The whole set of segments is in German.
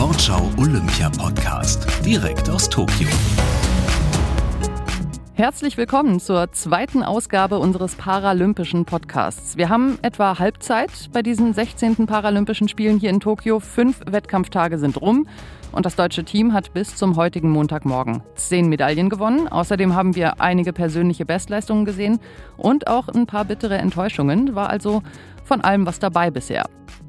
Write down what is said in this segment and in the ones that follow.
Sportschau Olympia Podcast. Direkt aus Tokio. Herzlich willkommen zur zweiten Ausgabe unseres Paralympischen Podcasts. Wir haben etwa Halbzeit bei diesen 16. Paralympischen Spielen hier in Tokio. Fünf Wettkampftage sind rum und das deutsche Team hat bis zum heutigen Montagmorgen zehn Medaillen gewonnen. Außerdem haben wir einige persönliche Bestleistungen gesehen und auch ein paar bittere Enttäuschungen. War also von allem was dabei bisher.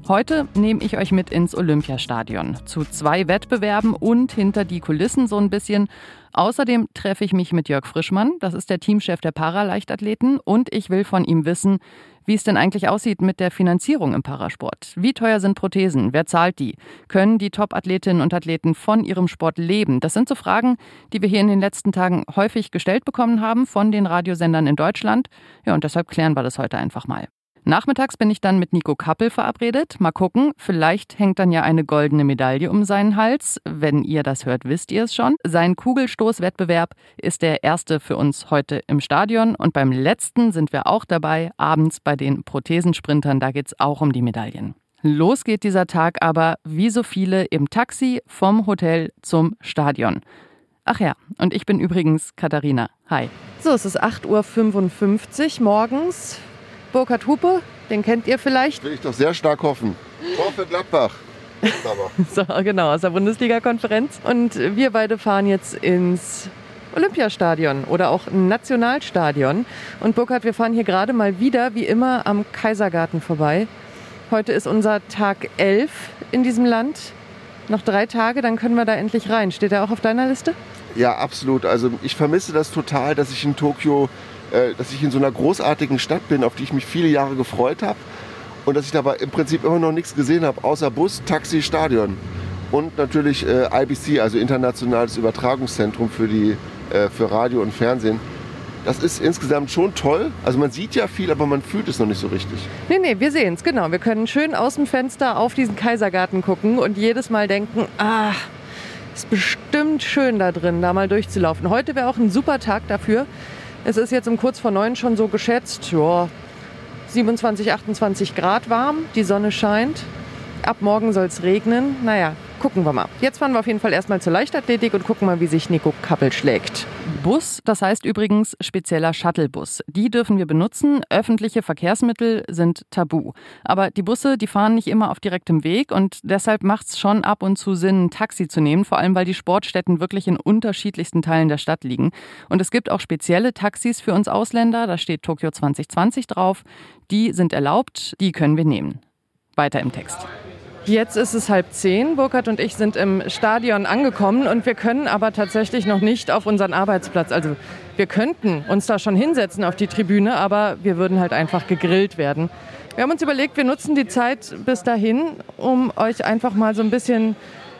Heute nehme ich euch mit ins Olympiastadion zu zwei Wettbewerben und hinter die Kulissen so ein bisschen. Außerdem treffe ich mich mit Jörg Frischmann, das ist der Teamchef der Paraleichtathleten, und ich will von ihm wissen, wie es denn eigentlich aussieht mit der Finanzierung im Parasport. Wie teuer sind Prothesen? Wer zahlt die? Können die Top-Athletinnen und Athleten von ihrem Sport leben? Das sind so Fragen, die wir hier in den letzten Tagen häufig gestellt bekommen haben von den Radiosendern in Deutschland. Ja, und deshalb klären wir das heute einfach mal. Nachmittags bin ich dann mit Nico Kappel verabredet. Mal gucken, vielleicht hängt dann ja eine goldene Medaille um seinen Hals. Wenn ihr das hört, wisst ihr es schon. Sein Kugelstoßwettbewerb ist der erste für uns heute im Stadion. Und beim letzten sind wir auch dabei, abends bei den Prothesensprintern. Da geht es auch um die Medaillen. Los geht dieser Tag aber, wie so viele, im Taxi vom Hotel zum Stadion. Ach ja, und ich bin übrigens Katharina. Hi. So, es ist 8.55 Uhr morgens. Burkhard Hupe, den kennt ihr vielleicht. Will ich doch sehr stark hoffen. Tor für Gladbach. so, genau, aus der Bundesliga-Konferenz. Und wir beide fahren jetzt ins Olympiastadion oder auch Nationalstadion. Und Burkhard, wir fahren hier gerade mal wieder, wie immer, am Kaisergarten vorbei. Heute ist unser Tag 11 in diesem Land. Noch drei Tage, dann können wir da endlich rein. Steht er auch auf deiner Liste? Ja, absolut. Also ich vermisse das total, dass ich in Tokio äh, dass ich in so einer großartigen Stadt bin, auf die ich mich viele Jahre gefreut habe. Und dass ich dabei im Prinzip immer noch nichts gesehen habe, außer Bus, Taxi, Stadion. Und natürlich äh, IBC, also Internationales Übertragungszentrum für, die, äh, für Radio und Fernsehen. Das ist insgesamt schon toll. Also man sieht ja viel, aber man fühlt es noch nicht so richtig. Nee, nee, wir sehen es, genau. Wir können schön aus dem Fenster auf diesen Kaisergarten gucken und jedes Mal denken, ah, ist bestimmt schön da drin, da mal durchzulaufen. Heute wäre auch ein super Tag dafür. Es ist jetzt um kurz vor neun schon so geschätzt, ja, 27, 28 Grad warm, die Sonne scheint. Ab morgen soll es regnen. Naja, gucken wir mal. Jetzt fahren wir auf jeden Fall erstmal zur Leichtathletik und gucken mal, wie sich Nico Kappel schlägt. Bus, das heißt übrigens spezieller Shuttlebus. Die dürfen wir benutzen. Öffentliche Verkehrsmittel sind tabu. Aber die Busse, die fahren nicht immer auf direktem Weg und deshalb macht es schon ab und zu Sinn, ein Taxi zu nehmen, vor allem weil die Sportstätten wirklich in unterschiedlichsten Teilen der Stadt liegen. Und es gibt auch spezielle Taxis für uns Ausländer, da steht Tokio 2020 drauf. Die sind erlaubt, die können wir nehmen. Weiter im Text. Jetzt ist es halb zehn. Burkhard und ich sind im Stadion angekommen und wir können aber tatsächlich noch nicht auf unseren Arbeitsplatz. Also wir könnten uns da schon hinsetzen auf die Tribüne, aber wir würden halt einfach gegrillt werden. Wir haben uns überlegt, wir nutzen die Zeit bis dahin, um euch einfach mal so ein bisschen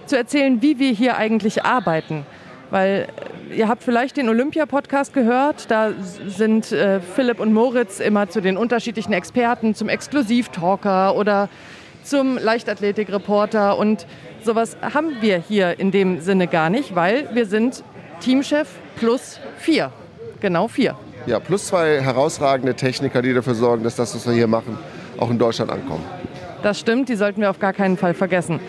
zu erzählen, wie wir hier eigentlich arbeiten. Weil ihr habt vielleicht den Olympia-Podcast gehört. Da sind äh, Philipp und Moritz immer zu den unterschiedlichen Experten, zum Exklusivtalker oder zum Leichtathletik-Reporter und sowas haben wir hier in dem Sinne gar nicht, weil wir sind Teamchef plus vier. Genau vier. Ja, plus zwei herausragende Techniker, die dafür sorgen, dass das, was wir hier machen, auch in Deutschland ankommt. Das stimmt, die sollten wir auf gar keinen Fall vergessen.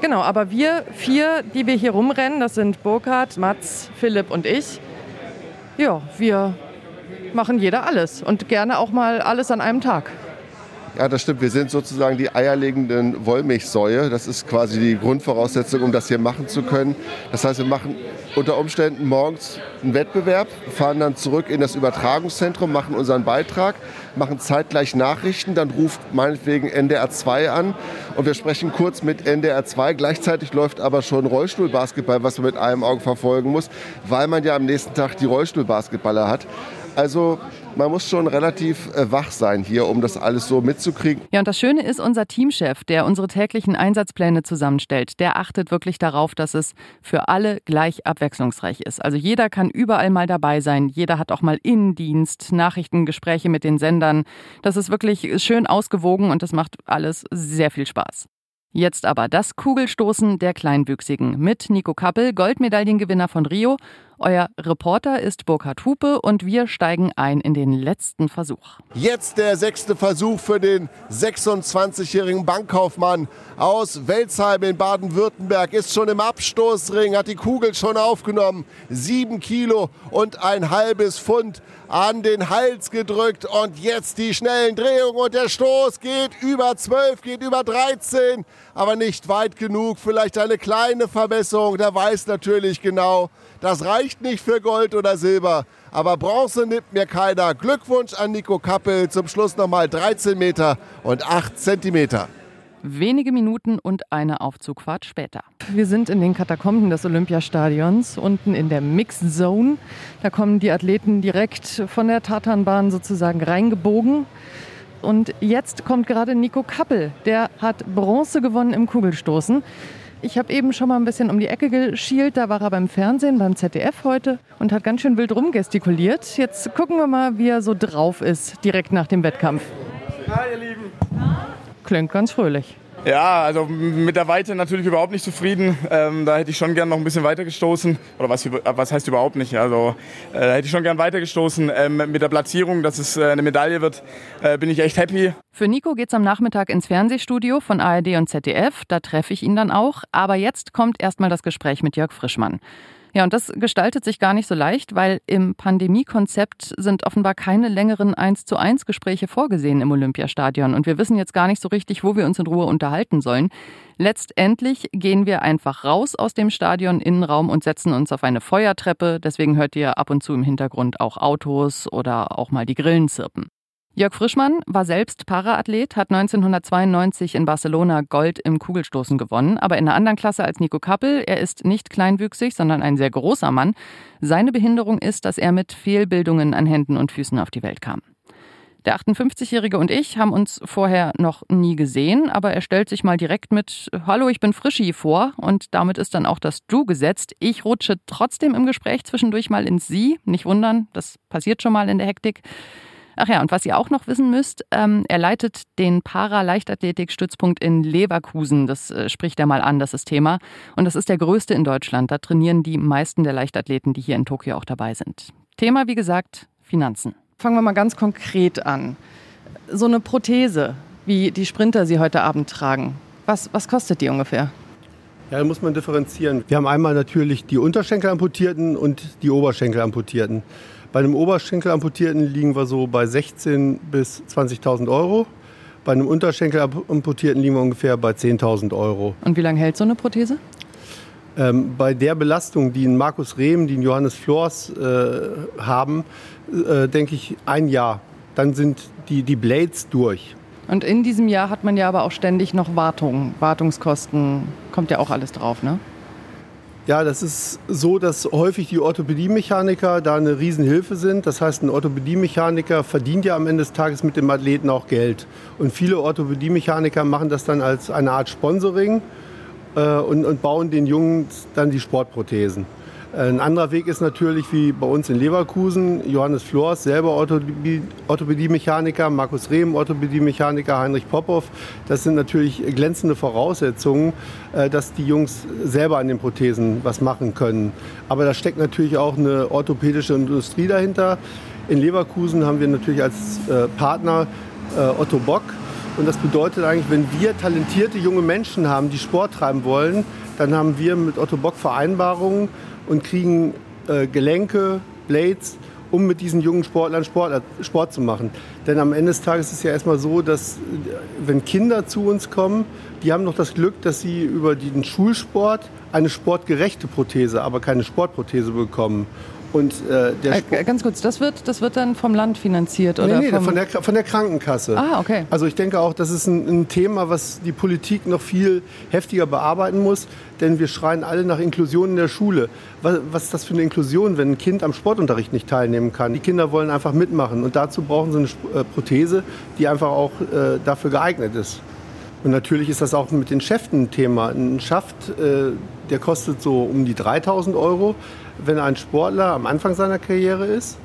Genau, aber wir vier, die wir hier rumrennen, das sind Burkhard, Mats, Philipp und ich. Ja, wir machen jeder alles und gerne auch mal alles an einem Tag. Ja, das stimmt. Wir sind sozusagen die eierlegenden Wollmilchsäue. Das ist quasi die Grundvoraussetzung, um das hier machen zu können. Das heißt, wir machen unter Umständen morgens einen Wettbewerb, fahren dann zurück in das Übertragungszentrum, machen unseren Beitrag, machen zeitgleich Nachrichten, dann ruft meinetwegen NDR 2 an und wir sprechen kurz mit NDR 2. Gleichzeitig läuft aber schon Rollstuhlbasketball, was man mit einem Auge verfolgen muss, weil man ja am nächsten Tag die Rollstuhlbasketballer hat. Also man muss schon relativ äh, wach sein hier, um das alles so mitzukriegen. Ja, und das Schöne ist, unser Teamchef, der unsere täglichen Einsatzpläne zusammenstellt, der achtet wirklich darauf, dass es für alle gleich abwechslungsreich ist. Also jeder kann überall mal dabei sein. Jeder hat auch mal Innendienst, Nachrichtengespräche mit den Sendern. Das ist wirklich schön ausgewogen und das macht alles sehr viel Spaß. Jetzt aber das Kugelstoßen der Kleinwüchsigen mit Nico Kappel, Goldmedaillengewinner von Rio Euer Reporter ist Burkhard Hupe und wir steigen ein in den letzten Versuch. Jetzt der sechste Versuch für den 26-jährigen Bankkaufmann aus Welzheim in Baden-Württemberg. Ist schon im Abstoßring, hat die Kugel schon aufgenommen. Sieben Kilo und ein halbes Pfund an den Hals gedrückt. Und jetzt die schnellen Drehungen und der Stoß geht über 12, geht über 13, aber nicht weit genug. Vielleicht eine kleine Verbesserung. Der weiß natürlich genau, das reicht nicht für Gold oder Silber, aber Bronze nimmt mir keiner. Glückwunsch an Nico Kappel. Zum Schluss nochmal 13 Meter und 8 Zentimeter. Wenige Minuten und eine Aufzugfahrt später. Wir sind in den Katakomben des Olympiastadions, unten in der Mixed Zone. Da kommen die Athleten direkt von der Tatanbahn sozusagen reingebogen. Und jetzt kommt gerade Nico Kappel. Der hat Bronze gewonnen im Kugelstoßen. Ich habe eben schon mal ein bisschen um die Ecke geschielt. Da war er beim Fernsehen, beim ZDF heute und hat ganz schön wild rumgestikuliert. Jetzt gucken wir mal, wie er so drauf ist, direkt nach dem Wettkampf. Hi, ihr Lieben. Klingt ganz fröhlich. Ja, also mit der Weite natürlich überhaupt nicht zufrieden. Ähm, da hätte ich schon gern noch ein bisschen weiter gestoßen. Oder was, was heißt überhaupt nicht? Also äh, hätte ich schon gern weiter gestoßen. Ähm, mit der Platzierung, dass es äh, eine Medaille wird, äh, bin ich echt happy. Für Nico geht's am Nachmittag ins Fernsehstudio von ARD und ZDF. Da treffe ich ihn dann auch. Aber jetzt kommt erstmal das Gespräch mit Jörg Frischmann. Ja, und das gestaltet sich gar nicht so leicht, weil im Pandemiekonzept sind offenbar keine längeren 1 zu 1 Gespräche vorgesehen im Olympiastadion. Und wir wissen jetzt gar nicht so richtig, wo wir uns in Ruhe unterhalten sollen. Letztendlich gehen wir einfach raus aus dem Stadion Innenraum und setzen uns auf eine Feuertreppe. Deswegen hört ihr ab und zu im Hintergrund auch Autos oder auch mal die Grillen zirpen. Jörg Frischmann war selbst Paraathlet, hat 1992 in Barcelona Gold im Kugelstoßen gewonnen, aber in einer anderen Klasse als Nico Kappel. Er ist nicht kleinwüchsig, sondern ein sehr großer Mann. Seine Behinderung ist, dass er mit Fehlbildungen an Händen und Füßen auf die Welt kam. Der 58-Jährige und ich haben uns vorher noch nie gesehen, aber er stellt sich mal direkt mit Hallo, ich bin Frischi vor und damit ist dann auch das Du gesetzt. Ich rutsche trotzdem im Gespräch zwischendurch mal ins Sie. Nicht wundern, das passiert schon mal in der Hektik. Ach ja, und was ihr auch noch wissen müsst, ähm, er leitet den Para-Leichtathletik-Stützpunkt in Leverkusen. Das äh, spricht er mal an, das ist Thema. Und das ist der größte in Deutschland. Da trainieren die meisten der Leichtathleten, die hier in Tokio auch dabei sind. Thema, wie gesagt, Finanzen. Fangen wir mal ganz konkret an. So eine Prothese, wie die Sprinter sie heute Abend tragen, was, was kostet die ungefähr? Ja, da muss man differenzieren. Wir haben einmal natürlich die Unterschenkelamputierten und die Oberschenkelamputierten. Bei einem Oberschenkelamputierten liegen wir so bei 16.000 bis 20.000 Euro. Bei einem Unterschenkelamputierten liegen wir ungefähr bei 10.000 Euro. Und wie lange hält so eine Prothese? Ähm, bei der Belastung, die ein Markus Rehm, die ein Johannes Flors äh, haben, äh, denke ich ein Jahr. Dann sind die, die Blades durch. Und in diesem Jahr hat man ja aber auch ständig noch Wartung, Wartungskosten, kommt ja auch alles drauf, ne? Ja, das ist so, dass häufig die Orthopädiemechaniker da eine Riesenhilfe sind. Das heißt, ein Orthopädiemechaniker verdient ja am Ende des Tages mit dem Athleten auch Geld. Und viele Orthopädiemechaniker machen das dann als eine Art Sponsoring äh, und, und bauen den Jungen dann die Sportprothesen. Ein anderer Weg ist natürlich wie bei uns in Leverkusen. Johannes Flors, selber Orthopädie-Mechaniker, Markus Rehm, Orthopädie-Mechaniker, Heinrich Popov. Das sind natürlich glänzende Voraussetzungen, äh, dass die Jungs selber an den Prothesen was machen können. Aber da steckt natürlich auch eine orthopädische Industrie dahinter. In Leverkusen haben wir natürlich als äh, Partner äh, Otto Bock. Und das bedeutet eigentlich, wenn wir talentierte junge Menschen haben, die Sport treiben wollen, dann haben wir mit Otto Bock Vereinbarungen, und kriegen äh, Gelenke, Blades, um mit diesen jungen Sportlern Sport, Sport zu machen. Denn am Ende des Tages ist es ja erstmal so, dass wenn Kinder zu uns kommen, die haben noch das Glück, dass sie über den Schulsport eine sportgerechte Prothese, aber keine Sportprothese bekommen. Und, äh, äh, ganz kurz, das wird, das wird dann vom Land finanziert? Oder nee, nee von, der, von der Krankenkasse. Ah, okay. Also ich denke auch, das ist ein, ein, Thema, was die Politik noch viel heftiger bearbeiten muss, denn wir schreien alle nach Inklusion in der Schule. Was, was ist das für eine Inklusion, wenn ein Kind am Sportunterricht nicht teilnehmen kann? Die Kinder wollen einfach mitmachen und dazu brauchen sie eine äh, Prothese, die einfach auch äh, dafür geeignet ist. Und natürlich ist das auch mit den Schäften ein Thema. Ein Schaft, äh, der kostet so um die 3000 Euro wenn ein Sportler am Anfang seiner Karriere ist,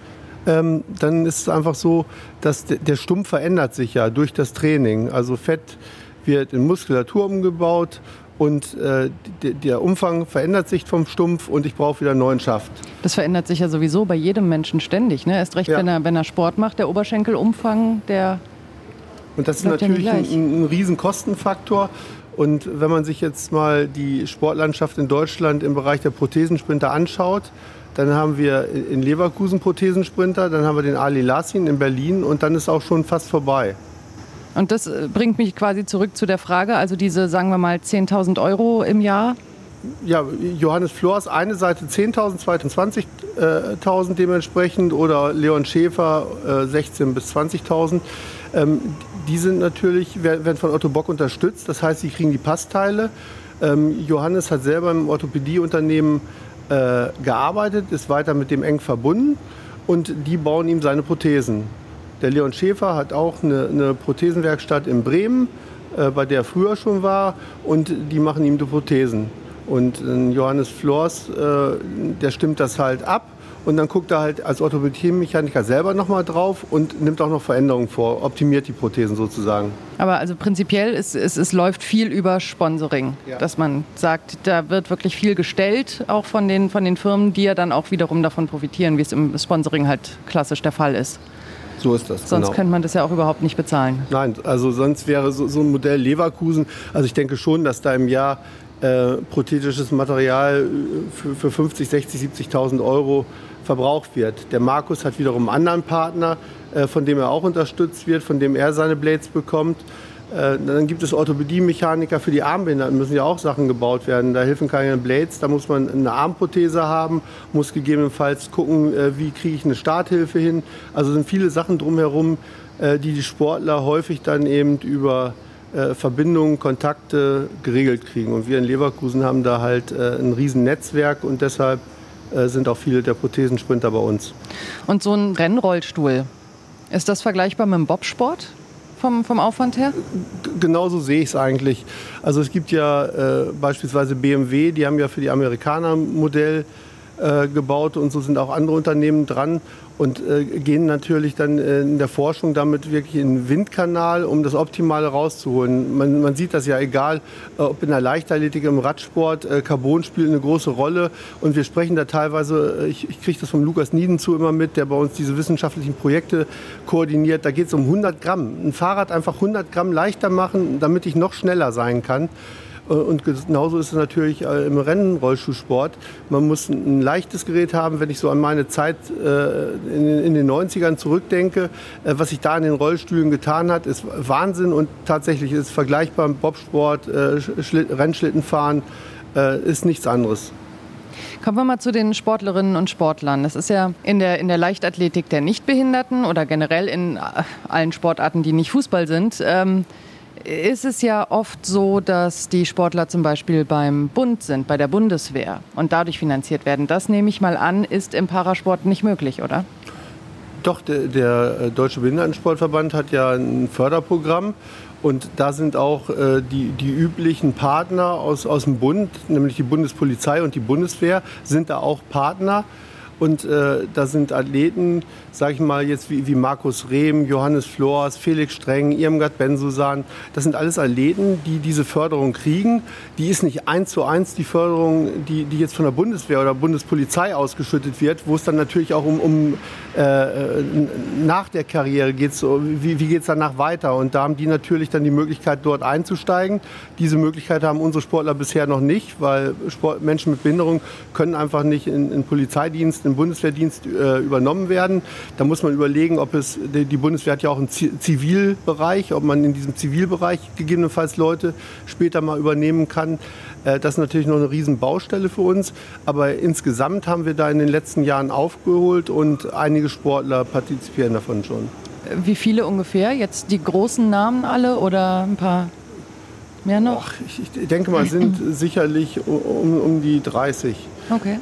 ähm, dann ist es einfach so, dass der Stumpf verändert sich ja durch das Training. Also Fett wird in Muskulatur umgebaut und äh, der Umfang verändert sich vom Stumpf und ich brauche wieder neuen Schaft. Das verändert sich ja sowieso bei jedem Menschen ständig. Ne? Erst recht, ja. wenn, er, wenn er Sport macht, der Oberschenkelumfang, der. Und das ist natürlich ein, ein riesen Kostenfaktor. Und wenn man sich jetzt mal die Sportlandschaft in Deutschland im Bereich der Prothesensprinter anschaut, dann haben wir in Leverkusen Prothesensprinter, dann haben wir den Ali Lassin in Berlin und dann ist auch schon fast vorbei. Und das äh, bringt mich quasi zurück zu der Frage, also diese, sagen wir mal, 10.000 Euro im Jahr. Ja, Johannes Flors, eine Seite 10.000, zweite 20.000 dementsprechend oder Leon Schäfer äh, 16.000 bis 20.000. Ähm, die sind natürlich, werden von Otto Bock unterstützt, das heißt, sie kriegen die Passteile. Ähm, Johannes hat selber im Orthopädieunternehmen äh, gearbeitet, ist weiter mit dem eng verbunden und die bauen ihm seine Prothesen. Der Leon Schäfer hat auch eine, eine Prothesenwerkstatt in Bremen, äh, bei der er früher schon war, und die machen ihm die Prothesen. Und äh, Johannes Flors, äh, der stimmt das halt ab und dann guckt er halt als Orthopädie-Mechaniker selber nochmal drauf und nimmt auch noch Veränderungen vor, optimiert die Prothesen sozusagen. Aber also prinzipiell ist, es, es läuft viel über Sponsoring, ja. dass man sagt, da wird wirklich viel gestellt, auch von den, von den Firmen, die ja dann auch wiederum davon profitieren, wie es im Sponsoring halt klassisch der Fall ist. So ist das. Sonst genau. könnte man das ja auch überhaupt nicht bezahlen. Nein, also sonst wäre so, so ein Modell Leverkusen, also ich denke schon, dass da im Jahr äh, prothetisches Material äh, für, für 50, 60, 70.000 Euro verbraucht wird. Der Markus hat wiederum einen anderen Partner, äh, von dem er auch unterstützt wird, von dem er seine Blades bekommt. Äh, dann gibt es Orthopädie-Mechaniker für die Armbehinderten, müssen ja auch Sachen gebaut werden. Da helfen keine Blades, da muss man eine Armprothese haben, muss gegebenenfalls gucken, äh, wie kriege ich eine Starthilfe hin. Also sind viele Sachen drumherum, die die Sportler häufig dann eben über Verbindungen, Kontakte geregelt kriegen. Und wir in Leverkusen haben da halt ein riesen Netzwerk und deshalb sind auch viele der Prothesensprinter bei uns. Und so ein Rennrollstuhl, ist das vergleichbar mit dem Bobsport? vom, vom Aufwand her? Genauso sehe ich es eigentlich. Also es gibt ja äh, beispielsweise BMW, die haben ja für die Amerikaner ein Modell äh, gebaut und so sind auch andere Unternehmen dran und äh, gehen natürlich dann äh, in der Forschung damit wirklich in den Windkanal, um das Optimale rauszuholen. Man, man sieht das ja egal, äh, ob in der Leichtathletik, im Radsport, äh, Carbon spielt eine große Rolle und wir sprechen da teilweise, ich, ich kriege das von Lukas Nieden zu immer mit, der bei uns diese wissenschaftlichen Projekte koordiniert, da geht es um 100 Gramm. Ein Fahrrad einfach 100 Gramm leichter machen, damit ich noch schneller sein kann. Äh, und genauso ist es natürlich äh, im Rennenrollschuhsport. Man muss ein leichtes Gerät haben. Wenn ich so an meine Zeit äh, in den 90ern zurückdenke, was sich da in den Rollstühlen getan hat, ist Wahnsinn und tatsächlich ist es vergleichbar mit Bobsport, Rennschlittenfahren, ist nichts anderes. Kommen wir mal zu den Sportlerinnen und Sportlern. Das ist ja in der, in der Leichtathletik der Nichtbehinderten oder generell in allen Sportarten, die nicht Fußball sind. Ähm, ist es ja oft so, dass die Sportler zum Beispiel beim Bund sind, bei der Bundeswehr und dadurch finanziert werden. Das nehme ich mal an, ist im Parasport nicht möglich, oder? Doch, der, der äh, Deutsche Behindertensportverband hat ja ein Förderprogramm und da sind auch äh, die, die üblichen Partner aus, aus dem Bund, nämlich die Bundespolizei und die Bundeswehr, sind da auch Partner. Und äh, da sind Athleten, sage ich mal jetzt wie, wie Markus Rehm, Johannes Flors, Felix Streng, Irmgard Bensusan. Das sind alles Athleten, die diese Förderung kriegen. Die ist nicht eins zu eins die Förderung, die, die jetzt von der Bundeswehr oder Bundespolizei ausgeschüttet wird, wo es dann natürlich auch um, um äh, nach der Karriere geht. Wie, wie geht es danach weiter? Und da haben die natürlich dann die Möglichkeit, dort einzusteigen. Diese Möglichkeit haben unsere Sportler bisher noch nicht, weil Sport, Menschen mit Behinderung können einfach nicht in, in Polizeidienst im Bundeswehrdienst äh, übernommen werden. Da muss man überlegen, ob es, die Bundeswehr hat ja auch einen Zivilbereich, ob man in diesem Zivilbereich gegebenenfalls Leute später mal übernehmen kann. Äh, das ist natürlich noch eine Riesenbaustelle für uns. Aber insgesamt haben wir da in den letzten Jahren aufgeholt und einige Sportler partizipieren davon schon. Wie viele ungefähr? Jetzt die großen Namen alle oder ein paar mehr noch? Ach, ich denke mal, sind sicherlich um, um die 30. Okay.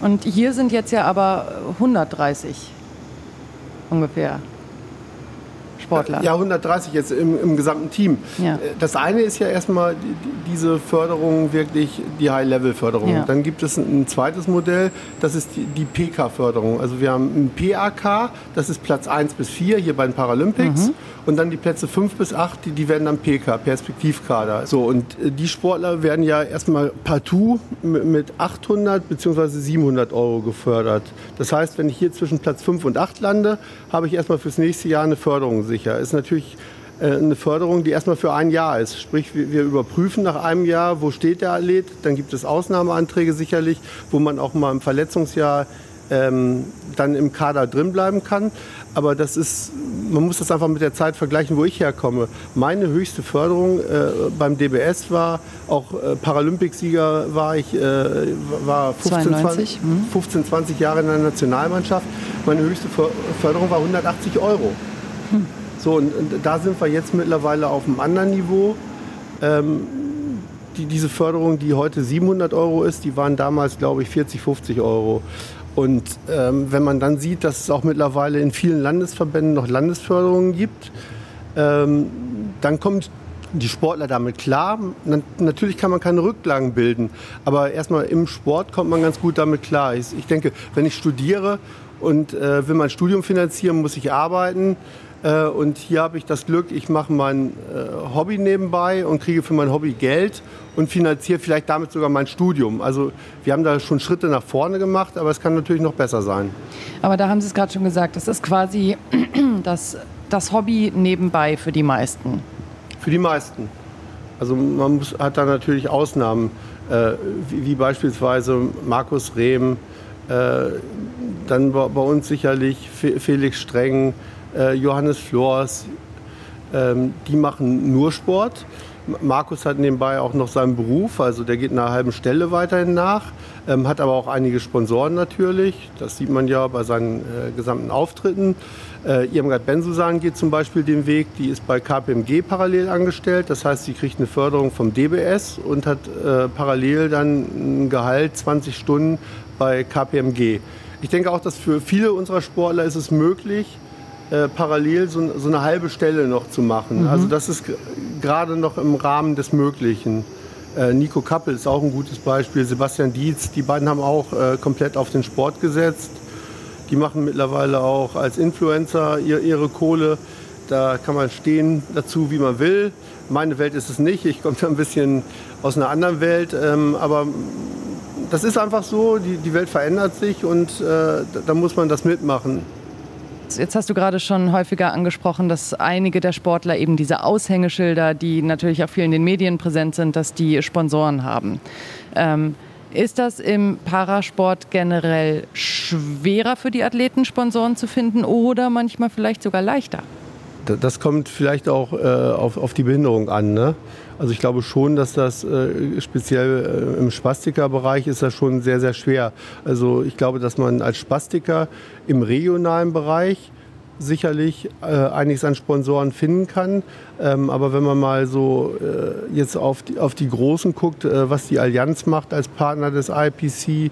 Und hier sind jetzt ja aber 130 ungefähr. Sportler. Ja, 130 jetzt im, im gesamten Team. Ja. Das eine ist ja erstmal die, diese Förderung wirklich die High-Level-Förderung. Ja. Dann gibt es ein, ein, zweites Modell, das ist die, die PK-Förderung. Also wir haben ein PAK, das ist Platz 1 bis 4 hier bei den Paralympics. Mhm. Und dann die Plätze 5 bis 8, die, die werden dann PK, Perspektivkader. So, und äh, die Sportler werden ja erstmal partout mit 800 bzw. 700 Euro gefördert. Das heißt, wenn ich hier zwischen Platz 5 und 8 lande, habe ich erstmal fürs nächste Jahr eine Förderung sicher. Ist natürlich äh, eine Förderung, die erstmal für ein Jahr ist. Sprich, wir überprüfen nach einem Jahr, wo steht der Athlet. Dann gibt es Ausnahmeanträge sicherlich, wo man auch mal im Verletzungsjahr ähm, dann im Kader drin bleiben kann. Aber das ist, man muss das einfach mit der Zeit vergleichen, wo ich herkomme. Meine höchste Förderung äh, beim DBS war, auch äh, Paralympicsieger war ich, äh, war 15 20, 15, 20 Jahre in der Nationalmannschaft. Meine höchste Förderung war 180 Euro. Hm. So, und, und, da sind wir jetzt mittlerweile auf einem anderen Niveau. Ähm, die, diese Förderung, die heute 700 Euro ist, die waren damals, glaube ich, 40, 50 Euro. Und ähm, wenn man dann sieht, dass es auch mittlerweile in vielen Landesverbänden noch Landesförderungen gibt, ähm, dann kommen die Sportler damit klar. natürlich kann man keine Rücklagen bilden, aber erstmal im Sport kommt man ganz gut damit klar. Ich, ich denke, wenn ich studiere und äh, will mein Studium finanzieren, muss ich arbeiten. Äh, und hier habe ich das Glück, ich mache mein äh, Hobby nebenbei und kriege für mein Hobby Geld und finanziere vielleicht damit sogar mein Studium. Also wir haben da schon Schritte nach vorne gemacht, aber es kann natürlich noch besser sein. Aber da haben Sie es gerade schon gesagt, das ist quasi das, das Hobby nebenbei für die meisten. Für die meisten. Also man muss, hat da natürlich Ausnahmen, äh, wie, wie, beispielsweise Markus Rehm, äh, dann bei, bei, uns sicherlich Felix Streng, äh, Johannes Flors, ähm, die machen nur Sport. Markus hat nebenbei auch noch seinen Beruf, also der geht einer halben Stelle weiterhin nach, ähm, hat aber auch einige Sponsoren natürlich. Das sieht man ja bei seinen äh, gesamten Auftritten. Äh, Irmgard Bensusan geht zum Beispiel den Weg, die ist bei KPMG parallel angestellt. Das heißt, sie kriegt eine Förderung vom DBS und hat äh, parallel dann ein Gehalt 20 Stunden bei KPMG. Ich denke auch, dass für viele unserer Sportler ist es möglich, äh, parallel so, so, eine halbe Stelle noch zu machen. Mhm. Also das ist gerade noch im Rahmen des Möglichen. Äh, Nico Kappel ist auch ein gutes Beispiel, Sebastian Dietz, die beiden haben auch äh, komplett auf den Sport gesetzt. Die machen mittlerweile auch als Influencer ihr, ihre Kohle. Da kann man stehen dazu, wie man will. Meine Welt ist es nicht. Ich komme da ein bisschen aus einer anderen Welt. Ähm, aber das ist einfach so. Die, die Welt verändert sich und äh, da muss man das mitmachen. Jetzt hast du gerade schon häufiger angesprochen, dass einige der Sportler eben diese Aushängeschilder, die natürlich auch viel in den Medien präsent sind, dass die Sponsoren haben. Ähm, ist das im Parasport generell schwerer für die Athleten, Sponsoren zu finden oder manchmal vielleicht sogar leichter? Das kommt vielleicht auch äh, auf, auf, die Behinderung an. Ne? Also ich glaube schon, dass das äh, speziell äh, im Spastikerbereich ist das schon sehr, sehr schwer. Also ich glaube, dass man als Spastiker im regionalen Bereich sicherlich äh, einiges an Sponsoren finden kann. Ähm, aber wenn man mal so äh, jetzt auf die, auf die Großen guckt, äh, was die Allianz macht als Partner des IPC,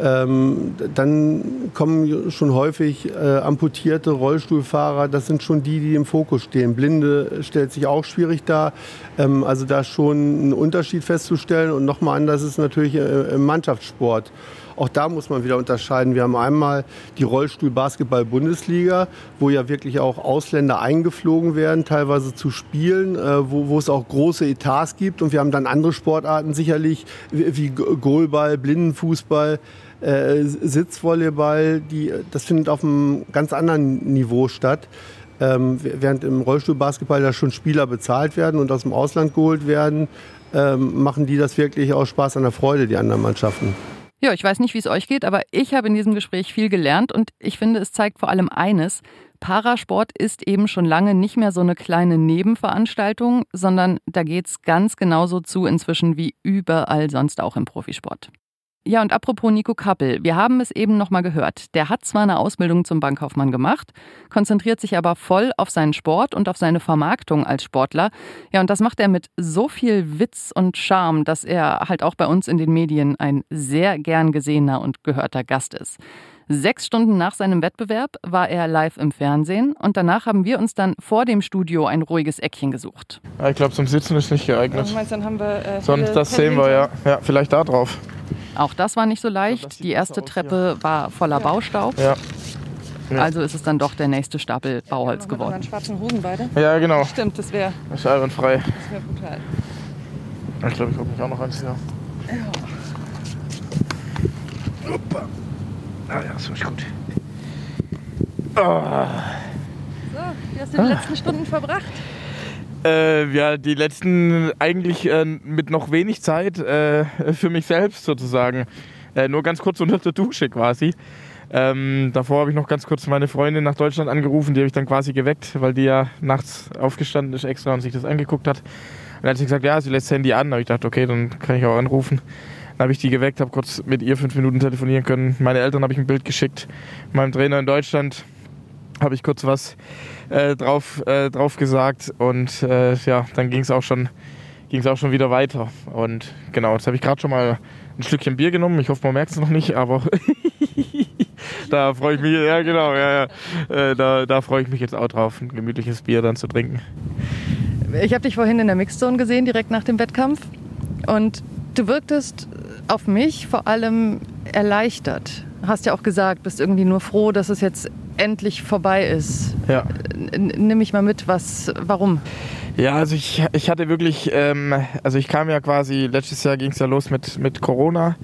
ähm, dann kommen schon häufig äh, amputierte Rollstuhlfahrer. Das sind schon die, die im Fokus stehen. Blinde stellt sich auch schwierig dar. Ähm, also da schon einen Unterschied festzustellen. Und nochmal anders ist natürlich äh, im Mannschaftssport. Auch da muss man wieder unterscheiden. Wir haben einmal die Rollstuhl-Basketball-Bundesliga, wo ja wirklich auch Ausländer eingeflogen werden, teilweise zu Spielen, äh, wo, wo es auch große Etats gibt. Und wir haben dann andere Sportarten sicherlich, wie Goalball, Blindenfußball, äh, Sitzvolleyball. Die, das findet auf einem ganz anderen Niveau statt. Ähm, während im Rollstuhlbasketball da schon Spieler bezahlt werden und aus dem Ausland geholt werden, ähm, machen die das wirklich aus Spaß an der Freude, die anderen Mannschaften. Ja, ich weiß nicht, wie es euch geht, aber ich habe in diesem Gespräch viel gelernt und ich finde, es zeigt vor allem eines. Parasport ist eben schon lange nicht mehr so eine kleine Nebenveranstaltung, sondern da geht es ganz genauso zu inzwischen wie überall sonst auch im Profisport. Ja, und apropos Nico Kappel, wir haben es eben noch mal gehört. Der hat zwar eine Ausbildung zum Bankkaufmann gemacht, konzentriert sich aber voll auf seinen Sport und auf seine Vermarktung als Sportler. Ja, und das macht er mit so viel Witz und Charme, dass er halt auch bei uns in den Medien ein sehr gern gesehener und gehörter Gast ist. Sechs Stunden nach seinem Wettbewerb war er live im Fernsehen und danach haben wir uns dann vor dem Studio ein ruhiges Eckchen gesucht. Ja, ich glaube, zum Sitzen ist nicht geeignet. Du meinst, dann haben wir. Äh, Sonst, das sehen wir ja. Ja, vielleicht da drauf. Auch das war nicht so leicht. Die erste Treppe war voller Baustaub. Ja. Also ist es dann doch der nächste Stapel Bauholz geworden. Mit schwarzen Hosen beide? Ja, genau. Stimmt, das wäre. Das ist einwandfrei. Das wäre brutal. Ich glaube, ich gucke mich auch noch eins hier. Ja. Opa. Ah ja, ist gut. Oh. So, wie hast du die ah. letzten Stunden verbracht? Äh, ja, die letzten eigentlich äh, mit noch wenig Zeit äh, für mich selbst sozusagen. Äh, nur ganz kurz unter der Dusche quasi. Ähm, davor habe ich noch ganz kurz meine Freundin nach Deutschland angerufen, die habe ich dann quasi geweckt, weil die ja nachts aufgestanden ist extra und sich das angeguckt hat. Und dann hat sie gesagt, ja, sie lässt das Handy an. Da habe ich gedacht, okay, dann kann ich auch anrufen. Dann habe ich die geweckt, habe kurz mit ihr fünf Minuten telefonieren können. Meine Eltern habe ich ein Bild geschickt. Meinem Trainer in Deutschland habe ich kurz was äh, drauf, äh, drauf gesagt und äh, ja, dann ging es auch schon auch schon wieder weiter. Und genau, jetzt habe ich gerade schon mal ein Stückchen Bier genommen. Ich hoffe, man merkt es noch nicht, aber da freue ich mich, ja genau, ja, ja. Äh, da, da freue ich mich jetzt auch drauf, ein gemütliches Bier dann zu trinken. Ich habe dich vorhin in der Mixzone gesehen, direkt nach dem Wettkampf. Und du wirktest auf mich vor allem erleichtert. Hast ja auch gesagt, bist irgendwie nur froh, dass es jetzt endlich vorbei ist. Ja. Nimm mich mal mit, was, warum? Ja, also ich, ich hatte wirklich, ähm, also ich kam ja quasi, letztes Jahr ging es ja los mit, mit Corona,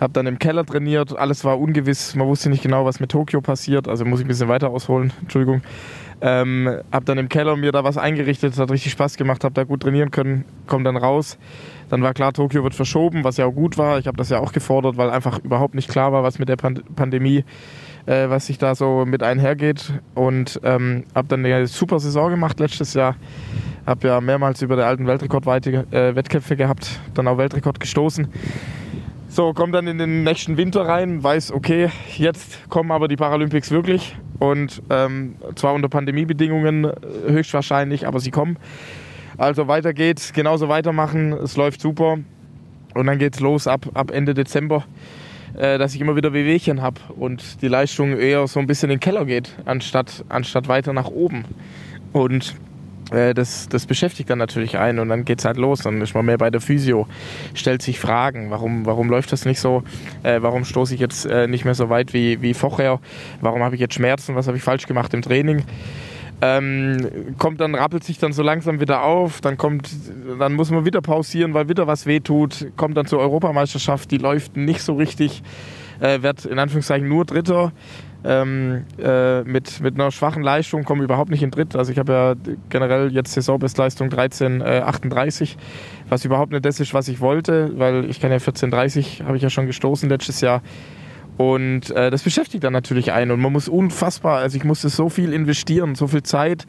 habe dann im Keller trainiert, alles war ungewiss, man wusste nicht genau, was mit Tokio passiert, also muss ich ein bisschen weiter ausholen, Entschuldigung. Ähm, habe dann im Keller mir da was eingerichtet, hat richtig Spaß gemacht, habe da gut trainieren können, komme dann raus. Dann war klar, Tokio wird verschoben, was ja auch gut war. Ich habe das ja auch gefordert, weil einfach überhaupt nicht klar war, was mit der Pand Pandemie äh, was sich da so mit einhergeht. Und ähm, habe dann eine super Saison gemacht letztes Jahr. Habe ja mehrmals über den alten Weltrekord äh, Wettkämpfe gehabt, dann auch Weltrekord gestoßen. So, komme dann in den nächsten Winter rein, weiß, okay, jetzt kommen aber die Paralympics wirklich. Und ähm, zwar unter Pandemiebedingungen äh, höchstwahrscheinlich, aber sie kommen. Also weiter geht's, genauso weitermachen, es läuft super. Und dann geht's los ab, ab Ende Dezember äh, dass ich immer wieder Wehwehchen habe und die Leistung eher so ein bisschen in den Keller geht, anstatt, anstatt weiter nach oben. Und äh, das, das beschäftigt dann natürlich einen und dann geht es halt los. Dann ist man mehr bei der Physio, stellt sich Fragen, warum, warum läuft das nicht so, äh, warum stoße ich jetzt äh, nicht mehr so weit wie, wie vorher, warum habe ich jetzt Schmerzen, was habe ich falsch gemacht im Training. Ähm, kommt dann, rappelt sich dann so langsam wieder auf, dann kommt, dann muss man wieder pausieren, weil wieder was wehtut, kommt dann zur Europameisterschaft, die läuft nicht so richtig, äh, wird in Anführungszeichen nur Dritter. Ähm, äh, mit, mit einer schwachen Leistung komme überhaupt nicht in Dritt. Also ich habe ja generell jetzt Saisonbestleistung 13,38, äh, was überhaupt nicht das ist, was ich wollte, weil ich kann ja 14,30, habe ich ja schon gestoßen letztes Jahr. Und äh, das beschäftigt dann natürlich einen und man muss unfassbar, also ich musste so viel investieren, so viel Zeit,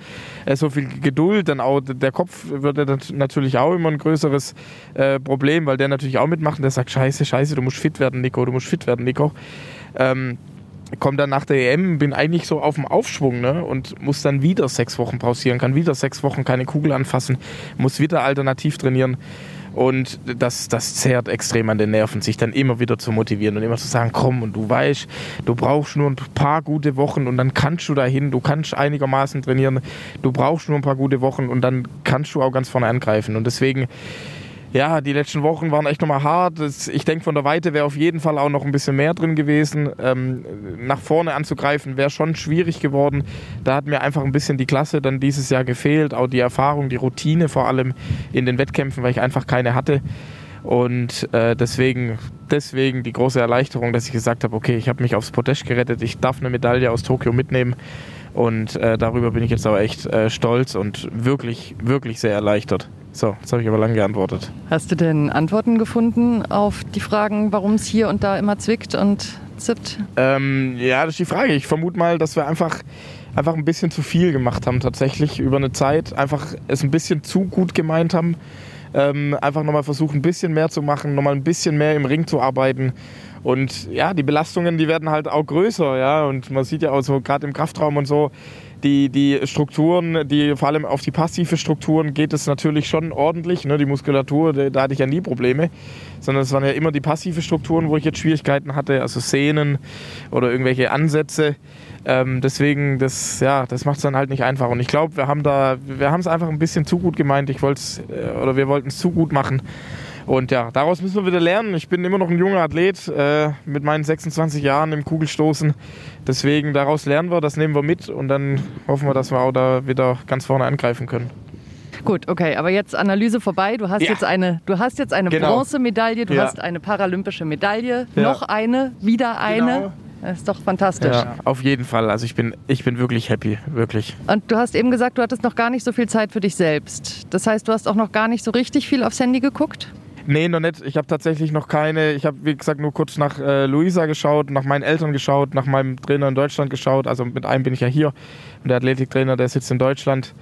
äh, so viel Geduld, dann auch der Kopf wird natürlich auch immer ein größeres äh, Problem, weil der natürlich auch mitmacht und der sagt, scheiße, scheiße, du musst fit werden, Nico, du musst fit werden, Nico. Ähm, komme dann nach der EM, bin eigentlich so auf dem Aufschwung ne? und muss dann wieder sechs Wochen pausieren, kann wieder sechs Wochen keine Kugel anfassen, muss wieder alternativ trainieren. Und das, das zehrt extrem an den Nerven, sich dann immer wieder zu motivieren und immer zu sagen, komm, und du weißt, du brauchst nur ein paar gute Wochen und dann kannst du dahin, du kannst einigermaßen trainieren, du brauchst nur ein paar gute Wochen und dann kannst du auch ganz vorne angreifen. Und deswegen ja, die letzten Wochen waren echt nochmal hart. Ich denke, von der Weite wäre auf jeden Fall auch noch ein bisschen mehr drin gewesen. Ähm, nach vorne anzugreifen wäre schon schwierig geworden. Da hat mir einfach ein bisschen die Klasse dann dieses Jahr gefehlt. Auch die Erfahrung, die Routine vor allem in den Wettkämpfen, weil ich einfach keine hatte. Und äh, deswegen, deswegen die große Erleichterung, dass ich gesagt habe, okay, ich habe mich aufs Podest gerettet, ich darf eine Medaille aus Tokio mitnehmen. Und äh, darüber bin ich jetzt aber echt äh, stolz und wirklich, wirklich sehr erleichtert. So, jetzt habe ich aber lange geantwortet. Hast du denn Antworten gefunden auf die Fragen, warum es hier und da immer zwickt und zippt? Ähm, ja, das ist die Frage. Ich vermute mal, dass wir einfach, einfach ein bisschen zu viel gemacht haben, tatsächlich über eine Zeit. Einfach es ein bisschen zu gut gemeint haben. Ähm, einfach nochmal versuchen, ein bisschen mehr zu machen, nochmal ein bisschen mehr im Ring zu arbeiten. Und ja, die Belastungen, die werden halt auch größer, ja. Und man sieht ja auch so, gerade im Kraftraum und so, die, die Strukturen, die vor allem auf die passive Strukturen geht es natürlich schon ordentlich. Ne? Die Muskulatur, da hatte ich ja nie Probleme, sondern es waren ja immer die passive Strukturen, wo ich jetzt Schwierigkeiten hatte, also Sehnen oder irgendwelche Ansätze. Ähm, deswegen, das, ja, das macht es dann halt nicht einfach. Und ich glaube, wir haben da, wir haben es einfach ein bisschen zu gut gemeint. Ich wollte es, äh, oder wir wollten es zu gut machen. Und ja, daraus müssen wir wieder lernen. Ich bin immer noch ein junger Athlet äh, mit meinen 26 Jahren im Kugelstoßen. Deswegen daraus lernen wir, das nehmen wir mit und dann hoffen wir, dass wir auch da wieder ganz vorne angreifen können. Gut, okay, aber jetzt Analyse vorbei. Du hast Ja. jetzt eine, du hast jetzt eine Genau. Bronzemedaille, du Ja. hast eine paralympische Medaille, Ja. noch eine, wieder eine. Genau. Das ist doch fantastisch. Ja, auf jeden Fall. Also ich bin, ich bin wirklich happy, wirklich. Und du hast eben gesagt, du hattest noch gar nicht so viel Zeit für dich selbst. Das heißt, du hast auch noch gar nicht so richtig viel aufs Handy geguckt? Nee, noch nicht. Ich habe tatsächlich noch keine. Ich habe, wie gesagt, nur kurz nach äh, Luisa geschaut, nach meinen Eltern geschaut, nach meinem Trainer in Deutschland geschaut. Also mit einem bin ich ja hier. Und der Athletiktrainer, der sitzt in Deutschland.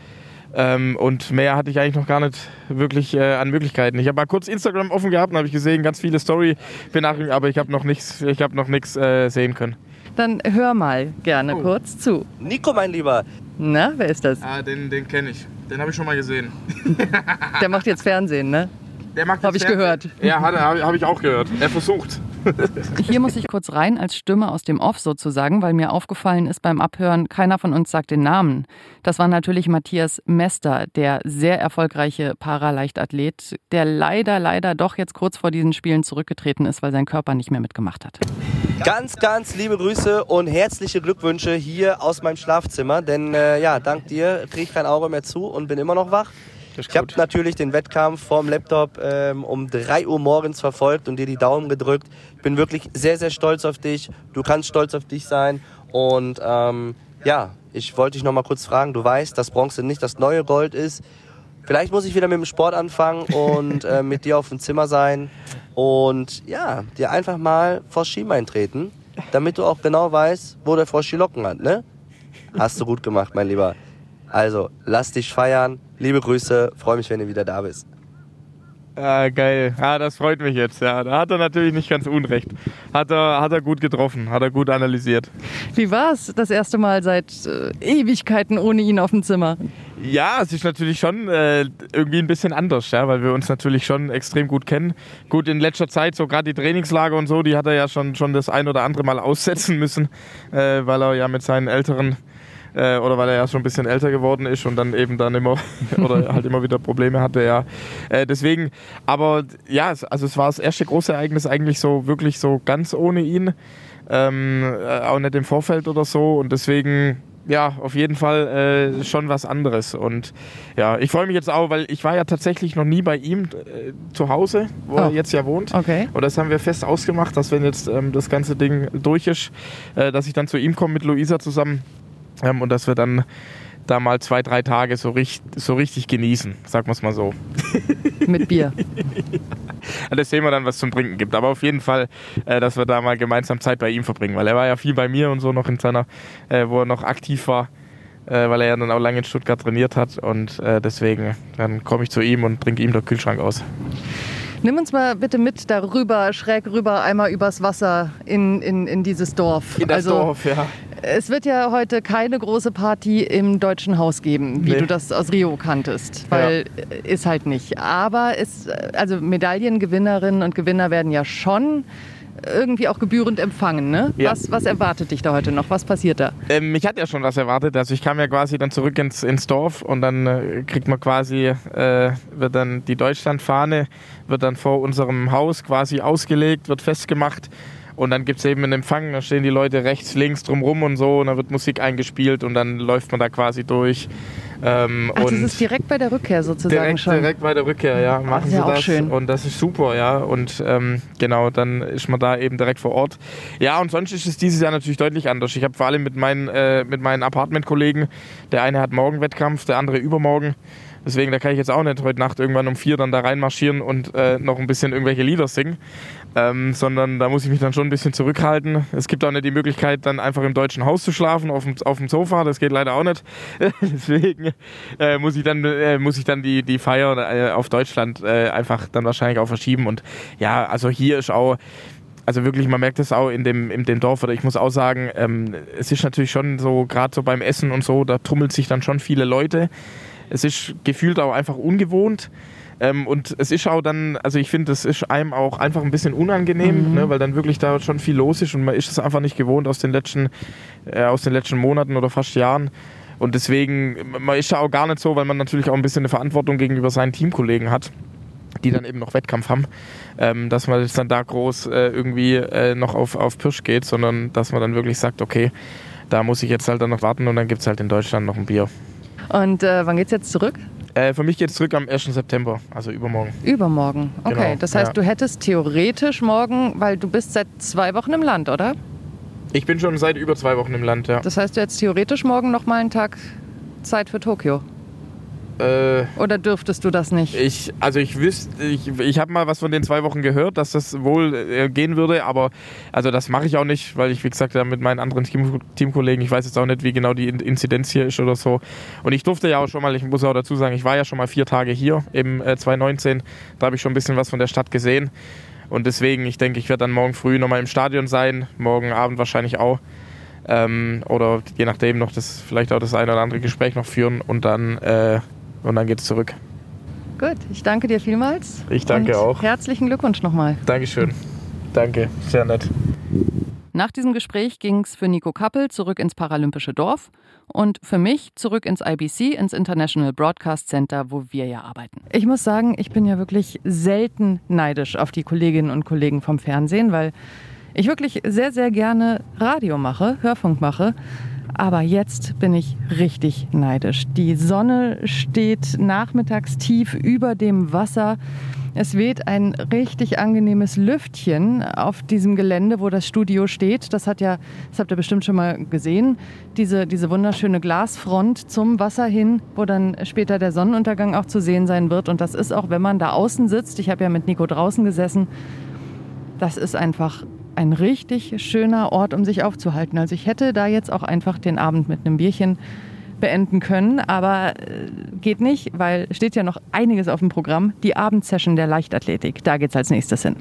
Ähm, und mehr hatte ich eigentlich noch gar nicht wirklich äh, an Möglichkeiten. Ich habe mal kurz Instagram offen gehabt und habe ich gesehen, ganz viele Story-Benachrichtigungen, aber ich habe noch nichts, ich habe noch nichts äh, sehen können. Dann hör mal Oh. gerne kurz zu. Nico, mein Lieber, Na, wer ist das? Ah, den, den kenne ich. Den habe ich schon mal gesehen. Der macht jetzt Fernsehen, ne? Der macht Hab das ich gehört. Ja, habe hab ich auch gehört. Er versucht. Hier muss ich kurz rein als Stimme aus dem Off sozusagen, weil mir aufgefallen ist beim Abhören, keiner von uns sagt den Namen. Das war natürlich Matthias Mester, der sehr erfolgreiche Paraleichtathlet, der leider, leider doch jetzt kurz vor diesen Spielen zurückgetreten ist, weil sein Körper nicht mehr mitgemacht hat. ganz, ganz liebe Grüße und herzliche Glückwünsche hier aus meinem Schlafzimmer. Denn äh, ja, dank dir kriege ich kein Auge mehr zu und bin immer noch wach. Ich habe natürlich den Wettkampf vorm Laptop ähm, um 3 Uhr morgens verfolgt und dir die Daumen gedrückt. Ich bin wirklich sehr, sehr stolz auf dich. Du kannst stolz auf dich sein. Und ähm, ja, ich wollte dich noch mal kurz fragen. Du weißt, dass Bronze nicht das neue Gold ist. Vielleicht muss ich wieder mit dem Sport anfangen und äh, mit dir auf dem Zimmer sein und ja, dir einfach mal vors Schienbein treten, damit du auch genau weißt, wo der Frosch die Locken hat, ne? Hast du gut gemacht, mein Lieber. Also, lass dich feiern. Liebe Grüße, freue mich, wenn du wieder da bist. Ah, geil. Ah, das freut mich jetzt. Ja, da hat er natürlich nicht ganz unrecht. Hat er, hat er gut getroffen, hat er gut analysiert. Wie war es das erste Mal seit äh, Ewigkeiten ohne ihn auf dem Zimmer? Ja, es ist natürlich schon äh, irgendwie ein bisschen anders, ja, weil wir uns natürlich schon extrem gut kennen. Gut, in letzter Zeit, so gerade die Trainingslager und so, die hat er ja schon, schon das ein oder andere Mal aussetzen müssen, äh, weil er ja mit seinen älteren äh, oder weil er ja schon ein bisschen älter geworden ist und dann eben dann immer oder halt immer wieder Probleme hatte, ja. Äh, deswegen, aber ja, also es war das erste große Ereignis eigentlich so wirklich so ganz ohne ihn. Ähm, äh, auch nicht im Vorfeld oder so und deswegen ja, auf jeden Fall äh, schon was anderes. Und ja, ich freue mich jetzt auch, weil ich war ja tatsächlich noch nie bei ihm äh, zu Hause, wo Oh. er jetzt ja wohnt. Okay. Und das haben wir fest ausgemacht, dass wenn jetzt ähm, das ganze Ding durch ist, äh, dass ich dann zu ihm komme mit Luisa zusammen ähm, und dass wir dann da mal zwei, drei Tage so, richt so richtig genießen, sagen wir es mal so. Mit Bier. Das sehen wir dann, was zum Trinken gibt. Aber auf jeden Fall, äh, dass wir da mal gemeinsam Zeit bei ihm verbringen, weil er war ja viel bei mir und so noch in seiner, äh, wo er noch aktiv war, äh, weil er ja dann auch lange in Stuttgart trainiert hat und äh, deswegen, dann komme ich zu ihm und trinke ihm den Kühlschrank aus. Nimm uns mal bitte mit darüber, schräg rüber, einmal übers Wasser in, in, in dieses Dorf. also, ja. Es wird ja heute keine große Party im Deutschen Haus geben, wie Nee. du das aus Rio kanntest, weil äh, ist halt nicht. Aber es, äh, also Medaillengewinnerinnen und Gewinner werden ja schon irgendwie auch gebührend empfangen. Ne? Ja. Was, was erwartet dich da heute noch? Was passiert da? Ähm, mich hat ja schon was erwartet. Also ich kam ja quasi dann zurück ins, ins Dorf und dann äh, kriegt man quasi, äh, wird dann die Deutschlandfahne, wird dann vor unserem Haus quasi ausgelegt, wird festgemacht. Und dann gibt es eben einen Empfang, da stehen die Leute rechts, links drumrum und so, und dann wird Musik eingespielt und dann läuft man da quasi durch. Ähm, Ach, das ist direkt bei der Rückkehr sozusagen direkt, schon. direkt bei der Rückkehr, ja, machen ist sie ja auch das. schön. Und das ist super, ja. Und ähm, genau, dann ist man da eben direkt vor Ort. Ja, und sonst ist es dieses Jahr natürlich deutlich anders. Ich habe vor allem mit meinen, äh, mit meinen Apartment-Kollegen, der eine hat morgen Wettkampf, der andere übermorgen. Deswegen, da kann ich jetzt auch nicht heute Nacht irgendwann um vier dann da reinmarschieren und äh, noch ein bisschen irgendwelche Lieder singen, ähm, sondern da muss ich mich dann schon ein bisschen zurückhalten. Es gibt auch nicht die Möglichkeit, dann einfach im deutschen Haus zu schlafen, auf dem, auf dem Sofa, das geht leider auch nicht. Deswegen äh, muss ich dann, äh, muss ich dann die, die Feier äh, auf Deutschland äh, einfach dann wahrscheinlich auch verschieben. Und ja, also hier ist auch, also wirklich, man merkt es auch in dem, in dem Dorf, oder ich muss auch sagen, ähm, es ist natürlich schon so, gerade so beim Essen und so, da tummelt sich dann schon viele Leute. Es ist gefühlt auch einfach ungewohnt. Ähm, und es ist auch dann, also ich finde, es ist einem auch einfach ein bisschen unangenehm, ne, weil dann wirklich da schon viel los ist und man ist es einfach nicht gewohnt aus den letzten, äh, aus den letzten Monaten oder fast Jahren. Und deswegen, man ist ja auch gar nicht so, weil man natürlich auch ein bisschen eine Verantwortung gegenüber seinen Teamkollegen hat die dann eben noch Wettkampf haben, ähm, dass man jetzt dann da groß äh, irgendwie äh, noch auf, auf Pirsch geht, sondern dass man dann wirklich sagt, okay, da muss ich jetzt halt dann noch warten und dann gibt es halt in Deutschland noch ein Bier. Und äh, wann geht's jetzt zurück? Äh, für mich geht es zurück am 1. September, also übermorgen. Übermorgen. Okay, Genau, das heißt, ja. du hättest theoretisch morgen, weil du bist seit zwei Wochen im Land, oder? Ich bin schon seit über zwei Wochen im Land, ja. Das heißt, du hättest theoretisch morgen noch mal einen Tag Zeit für Tokio. Äh, Oder dürftest du das nicht? Ich, also ich wüsste, ich, ich habe mal was von den zwei Wochen gehört, dass das wohl äh, gehen würde, aber also das mache ich auch nicht, weil ich, wie gesagt, ja mit meinen anderen Team, Teamkollegen, ich weiß jetzt auch nicht, wie genau die In- Inzidenz hier ist oder so. Und ich durfte ja auch schon mal, ich muss auch dazu sagen, ich war ja schon mal vier Tage hier im äh, 2019, da habe ich schon ein bisschen was von der Stadt gesehen. Und deswegen, ich denke, ich werde dann morgen früh nochmal im Stadion sein, morgen Abend wahrscheinlich auch. Ähm, oder je nachdem noch das, vielleicht auch das eine oder andere Gespräch noch führen und dann, äh, und dann geht's zurück. Gut, ich danke dir vielmals. Ich danke und auch. Herzlichen Glückwunsch nochmal. Dankeschön. Danke, sehr nett. Nach diesem Gespräch ging es für Nico Kappel zurück ins Paralympische Dorf und für mich zurück ins IBC, ins International Broadcast Center, wo wir ja arbeiten. Ich muss sagen, ich bin ja wirklich selten neidisch auf die Kolleginnen und Kollegen vom Fernsehen, weil ich wirklich sehr, sehr gerne Radio mache, Hörfunk mache. Aber jetzt bin ich richtig neidisch. Die Sonne steht nachmittags tief über dem Wasser. Es weht ein richtig angenehmes Lüftchen auf diesem Gelände, wo das Studio steht. Das hat ja, das habt ihr bestimmt schon mal gesehen, diese, diese wunderschöne Glasfront zum Wasser hin, wo dann später der Sonnenuntergang auch zu sehen sein wird. Und das ist auch, wenn man da außen sitzt, ich habe ja mit Nico draußen gesessen, das ist einfach ein richtig schöner Ort, um sich aufzuhalten. Also ich hätte da jetzt auch einfach den Abend mit einem Bierchen beenden können, aber äh, geht nicht, weil steht ja noch einiges auf dem Programm. Die Abendsession der Leichtathletik, da geht's als nächstes hin.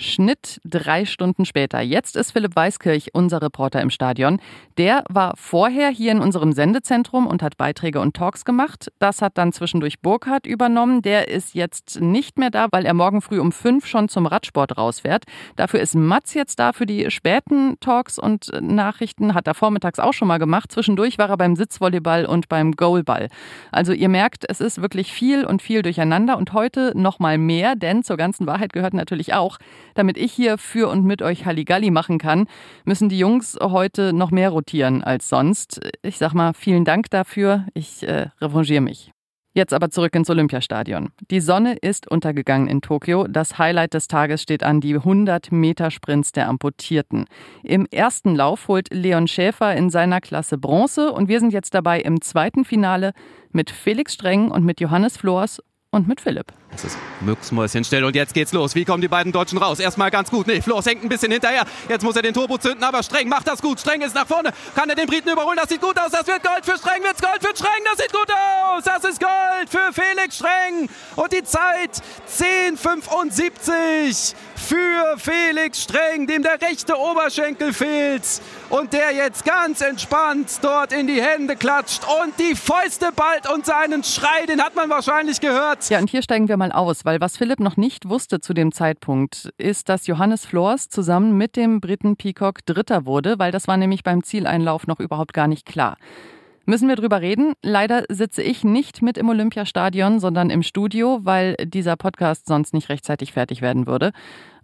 Schnitt drei Stunden später. Jetzt ist Philipp Weiskirch unser Reporter im Stadion. Der war vorher hier in unserem Sendezentrum und hat Beiträge und Talks gemacht. Das hat dann zwischendurch Burkhardt übernommen. Der ist jetzt nicht mehr da, weil er morgen früh um fünf schon zum Radsport rausfährt. Dafür ist Mats jetzt da für die späten Talks und Nachrichten. Hat er vormittags auch schon mal gemacht. Zwischendurch war er beim Sitzvolleyball und beim Goalball. Also ihr merkt, es ist wirklich viel und viel durcheinander und heute noch mal mehr, denn zur ganzen Wahrheit gehört natürlich auch, damit ich hier für und mit euch Halligalli machen kann, müssen die Jungs heute noch mehr rotieren als sonst. Ich sag mal, vielen Dank dafür. Ich äh, revanchiere mich. Jetzt aber zurück ins Olympiastadion. Die Sonne ist untergegangen in Tokio. Das Highlight des Tages steht an, die 100 Meter Sprints der Amputierten. Im ersten Lauf holt Leon Schäfer in seiner Klasse Bronze und wir sind jetzt dabei im zweiten Finale mit Felix Streng und mit Johannes Flors und mit Philipp. Das ist Mücksmäuschenstill und jetzt geht's los. Wie kommen die beiden Deutschen raus? Erstmal ganz gut. Nee, Floß hängt ein bisschen hinterher. Jetzt muss er den Turbo zünden, aber Streng macht das gut. Streng ist nach vorne. Kann er den Briten überholen? Das sieht gut aus. Das wird Gold für Streng. Wird's Gold für Streng? Das sieht gut aus. Das ist Gold für Felix Streng. Und die Zeit 10,75 für Felix Streng, dem der rechte Oberschenkel fehlt. Und der jetzt ganz entspannt dort in die Hände klatscht und die Fäuste ballt und seinen Schrei, den hat man wahrscheinlich gehört. Ja, und hier steigen wir mal aus, weil was Philipp noch nicht wusste zu dem Zeitpunkt, ist, dass Johannes Flors zusammen mit dem Briten Peacock Dritter wurde, weil das war nämlich beim Zieleinlauf noch überhaupt gar nicht klar. Müssen wir drüber reden? Leider sitze ich nicht mit im Olympiastadion, sondern im Studio, weil dieser Podcast sonst nicht rechtzeitig fertig werden würde.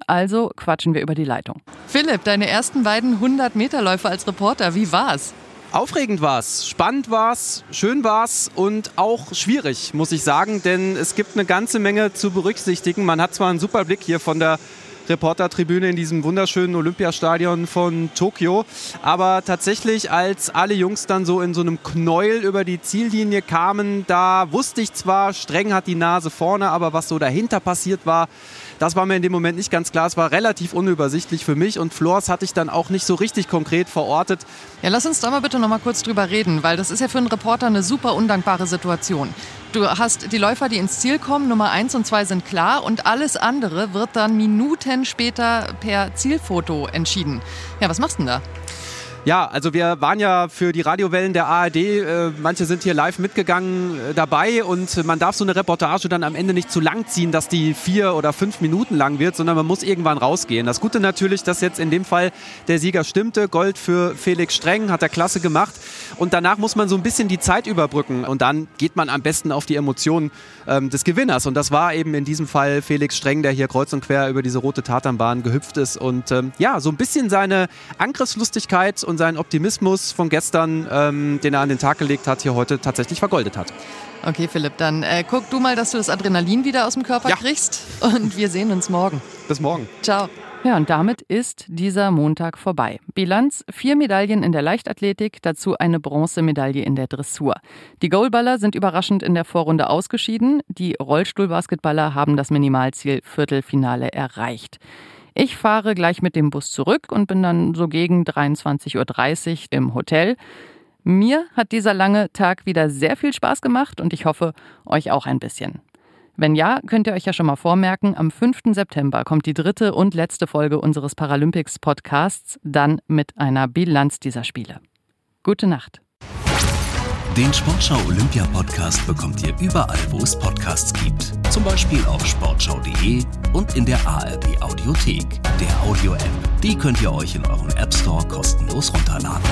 Also quatschen wir über die Leitung. Philipp, deine ersten beiden 100-Meter-Läufe als Reporter, wie war's? Aufregend war's, spannend war's, schön war's und auch schwierig, muss ich sagen, denn es gibt eine ganze Menge zu berücksichtigen. Man hat zwar einen super Blick hier von der Reportertribüne in diesem wunderschönen Olympiastadion von Tokio. Aber tatsächlich, als alle Jungs dann so in so einem Knäuel über die Ziellinie kamen, da wusste ich zwar, streng hat die Nase vorne, aber was so dahinter passiert war, das war mir in dem Moment nicht ganz klar. Es war relativ unübersichtlich für mich und Flors hatte ich dann auch nicht so richtig konkret verortet. Ja, lass uns da mal bitte noch mal kurz drüber reden, weil das ist ja für einen Reporter eine super undankbare Situation. Du hast die Läufer, die ins Ziel kommen, Nummer eins und zwei sind klar und alles andere wird dann Minuten später per Zielfoto entschieden. Ja, was machst du denn da? Ja, also wir waren ja für die Radiowellen der ARD, äh, manche sind hier live mitgegangen äh, dabei und man darf so eine Reportage dann am Ende nicht zu lang ziehen, dass die vier oder fünf Minuten lang wird, sondern man muss irgendwann rausgehen. Das Gute natürlich, dass jetzt in dem Fall der Sieger stimmte. Gold für Felix Streng, hat er klasse gemacht. Und danach muss man so ein bisschen die Zeit überbrücken und dann geht man am besten auf die Emotionen ähm, des Gewinners. Und das war eben in diesem Fall Felix Streng, der hier kreuz und quer über diese rote Tatanbahn gehüpft ist und ähm, ja, so ein bisschen seine Angriffslustigkeit und seinen Optimismus von gestern, ähm, den er an den Tag gelegt hat, hier heute tatsächlich vergoldet hat. Okay, Philipp, dann äh, guck du mal, dass du das Adrenalin wieder aus dem Körper Ja. kriegst und wir sehen uns morgen. Bis morgen. Ciao. Ja, und damit ist dieser Montag vorbei. Bilanz: vier Medaillen in der Leichtathletik, dazu eine Bronzemedaille in der Dressur. Die Goalballer sind überraschend in der Vorrunde ausgeschieden. Die Rollstuhlbasketballer haben das Minimalziel Viertelfinale erreicht. Ich fahre gleich mit dem Bus zurück und bin dann so gegen 23.30 Uhr im Hotel. Mir hat dieser lange Tag wieder sehr viel Spaß gemacht und ich hoffe, euch auch ein bisschen. Wenn ja, könnt ihr euch ja schon mal vormerken, am 5. September kommt die dritte und letzte Folge unseres Paralympics-Podcasts, dann mit einer Bilanz dieser Spiele. Gute Nacht. Den Sportschau Olympia Podcast bekommt ihr überall, wo es Podcasts gibt. Zum Beispiel auf sportschau.de und in der ARD Audiothek, der Audio-App. Die könnt ihr euch in eurem App Store kostenlos runterladen.